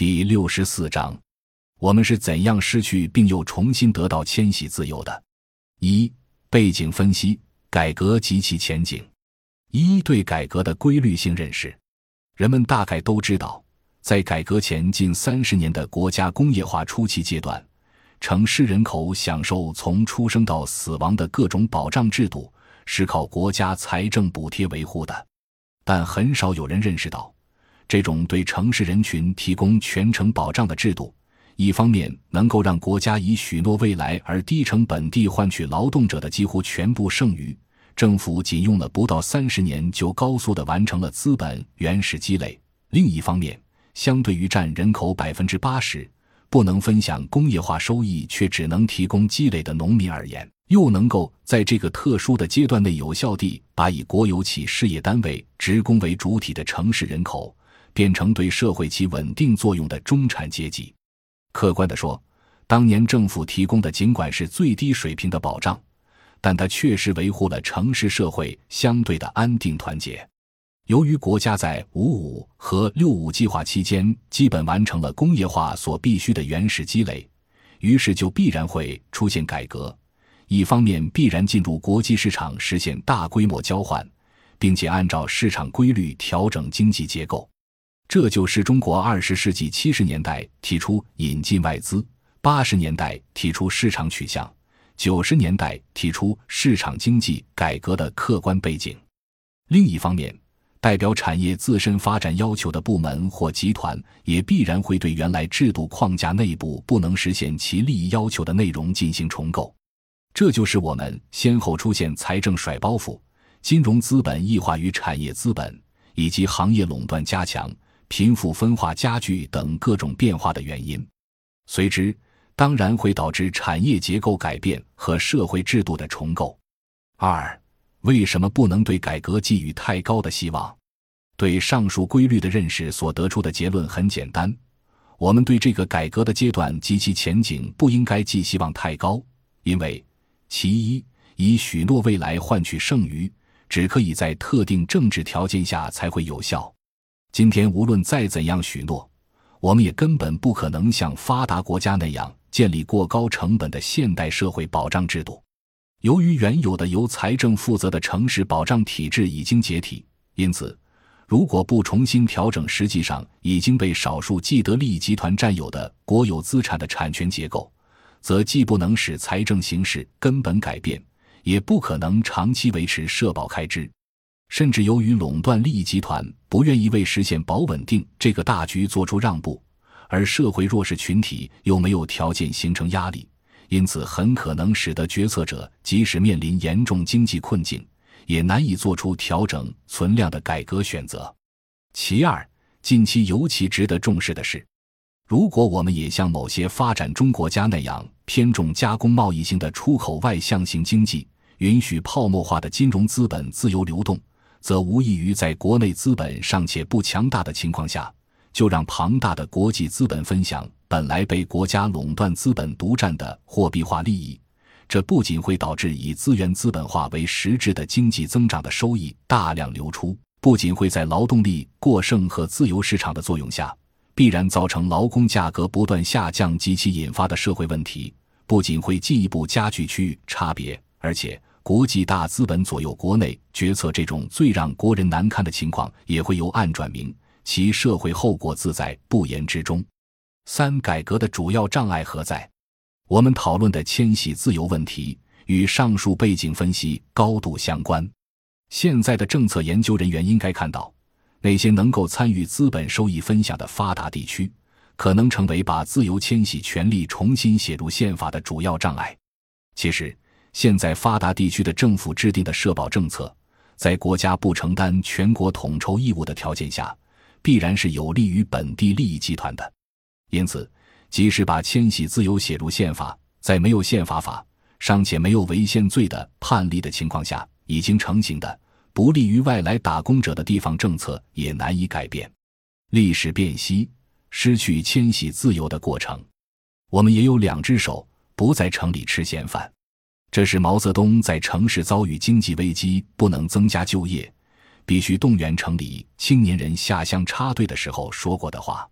第六十四章，我们是怎样失去并又重新得到迁徙自由的？一、背景分析：改革及其前景。一、对改革的规律性认识。人们大概都知道，在改革前近三十年的国家工业化初期阶段，城市人口享受从出生到死亡的各种保障制度，是靠国家财政补贴维护的。但很少有人认识到。这种对城市人群提供全程保障的制度，一方面能够让国家以许诺未来而低成本地换取劳动者的几乎全部剩余，政府仅用了不到三十年就高速的完成了资本原始积累；另一方面，相对于占人口百分之八十、不能分享工业化收益却只能提供积累的农民而言，又能够在这个特殊的阶段内有效地把以国有企事业单位职工为主体的城市人口。变成对社会起稳定作用的中产阶级。客观地说，当年政府提供的尽管是最低水平的保障，但它确实维护了城市社会相对的安定团结。由于国家在“五五”和“六五”计划期间基本完成了工业化所必需的原始积累，于是就必然会出现改革。一方面，必然进入国际市场实现大规模交换，并且按照市场规律调整经济结构。这就是中国二十世纪七十年代提出引进外资，八十年代提出市场取向，九十年代提出市场经济改革的客观背景。另一方面，代表产业自身发展要求的部门或集团，也必然会对原来制度框架内部不能实现其利益要求的内容进行重构。这就是我们先后出现财政甩包袱、金融资本异化与产业资本，以及行业垄断加强。贫富分化加剧等各种变化的原因，随之当然会导致产业结构改变和社会制度的重构。二，为什么不能对改革寄予太高的希望？对上述规律的认识所得出的结论很简单：我们对这个改革的阶段及其前景不应该寄希望太高，因为其一，以许诺未来换取剩余，只可以在特定政治条件下才会有效。今天无论再怎样许诺，我们也根本不可能像发达国家那样建立过高成本的现代社会保障制度。由于原有的由财政负责的城市保障体制已经解体，因此，如果不重新调整实际上已经被少数既得利益集团占有的国有资产的产权结构，则既不能使财政形势根本改变，也不可能长期维持社保开支。甚至由于垄断利益集团不愿意为实现保稳定这个大局做出让步，而社会弱势群体又没有条件形成压力，因此很可能使得决策者即使面临严重经济困境，也难以做出调整存量的改革选择。其二，近期尤其值得重视的是，如果我们也像某些发展中国家那样偏重加工贸易型的出口外向型经济，允许泡沫化的金融资本自由流动。则无异于在国内资本尚且不强大的情况下，就让庞大的国际资本分享本来被国家垄断资本独占的货币化利益。这不仅会导致以资源资本化为实质的经济增长的收益大量流出，不仅会在劳动力过剩和自由市场的作用下，必然造成劳工价格不断下降及其引发的社会问题，不仅会进一步加剧区域差别，而且。国际大资本左右国内决策，这种最让国人难堪的情况，也会由暗转明，其社会后果自在不言之中。三、改革的主要障碍何在？我们讨论的迁徙自由问题与上述背景分析高度相关。现在的政策研究人员应该看到，那些能够参与资本收益分享的发达地区，可能成为把自由迁徙权利重新写入宪法的主要障碍。其实。现在发达地区的政府制定的社保政策，在国家不承担全国统筹义务的条件下，必然是有利于本地利益集团的。因此，即使把迁徙自由写入宪法，在没有宪法法、尚且没有违宪罪的判例的情况下，已经成型的不利于外来打工者的地方政策也难以改变。历史辨析失去迁徙自由的过程，我们也有两只手不在城里吃闲饭。这是毛泽东在城市遭遇经济危机、不能增加就业，必须动员城里青年人下乡插队的时候说过的话。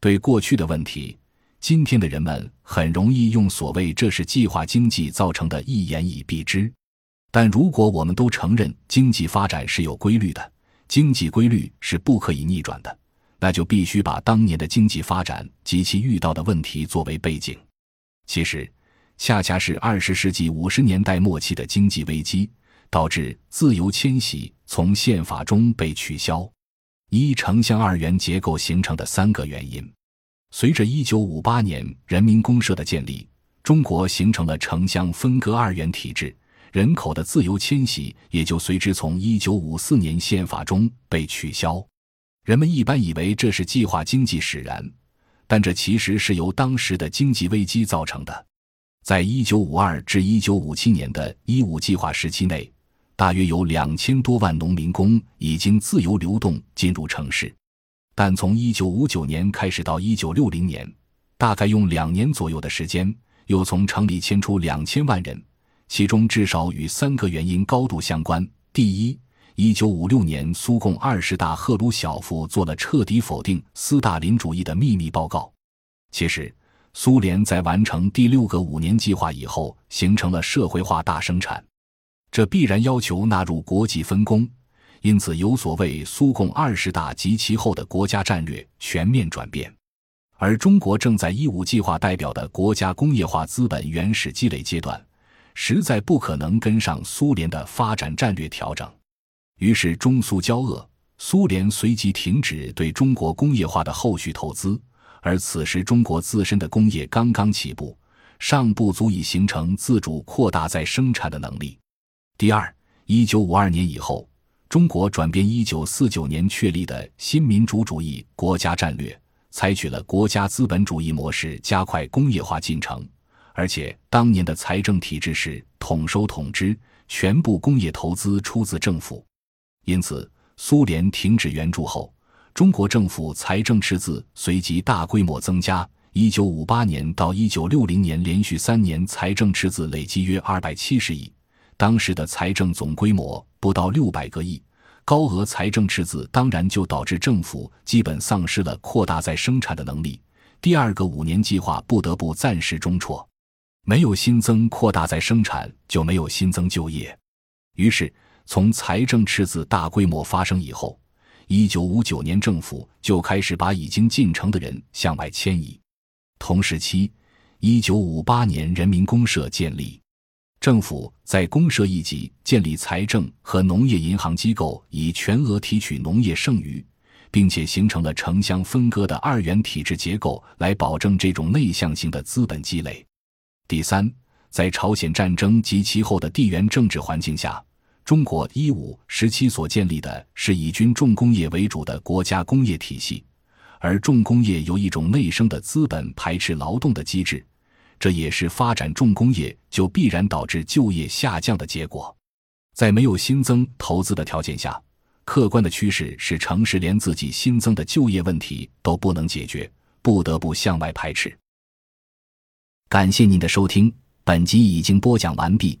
对过去的问题，今天的人们很容易用所谓“这是计划经济造成的”一言以蔽之。但如果我们都承认经济发展是有规律的，经济规律是不可以逆转的，那就必须把当年的经济发展及其遇到的问题作为背景。其实，恰恰是二十世纪五十年代末期的经济危机，导致自由迁徙从宪法中被取消。一城乡二元结构形成的三个原因。随着一九五八年人民公社的建立，中国形成了城乡分割二元体制，人口的自由迁徙也就随之从一九五四年宪法中被取消。人们一般以为这是计划经济使然，但这其实是由当时的经济危机造成的。在一九五二至一九五七年的一五计划时期内。大约有两千多万农民工已经自由流动进入城市，但从一九五九年开始到一九六零年，大概用两年左右的时间，又从城里迁出两千万人。其中至少与三个原因高度相关：第一，一九五六年苏共二十大赫鲁晓夫做了彻底否定斯大林主义的秘密报告；其实，苏联在完成第六个五年计划以后，形成了社会化大生产。这必然要求纳入国际分工，因此有所谓苏共二十大及其后的国家战略全面转变，而中国正在一五计划代表的国家工业化资本原始积累阶段，实在不可能跟上苏联的发展战略调整。于是中苏交恶，苏联随即停止对中国工业化的后续投资，而此时中国自身的工业刚刚起步，尚不足以形成自主扩大再生产的能力。第二，一九五二年以后，中国转变一九四九年确立的新民主主义国家战略，采取了国家资本主义模式，加快工业化进程。而且当年的财政体制是统收统支，全部工业投资出自政府。因此，苏联停止援助后，中国政府财政赤字随即大规模增加。一九五八年到一九六零年连续三年，财政赤字累计约二百七十亿。当时的财政总规模不到六百个亿，高额财政赤字当然就导致政府基本丧失了扩大再生产的能力。第二个五年计划不得不暂时中辍，没有新增扩大再生产，就没有新增就业。于是，从财政赤字大规模发生以后，一九五九年政府就开始把已经进城的人向外迁移。同时期，一九五八年人民公社建立。政府在公社一级建立财政和农业银行机构，以全额提取农业剩余，并且形成了城乡分割的二元体制结构，来保证这种内向性的资本积累。第三，在朝鲜战争及其后的地缘政治环境下，中国一五时期所建立的是以军重工业为主的国家工业体系，而重工业由一种内生的资本排斥劳动的机制。这也是发展重工业就必然导致就业下降的结果。在没有新增投资的条件下，客观的趋势是城市连自己新增的就业问题都不能解决，不得不向外排斥。感谢您的收听，本集已经播讲完毕。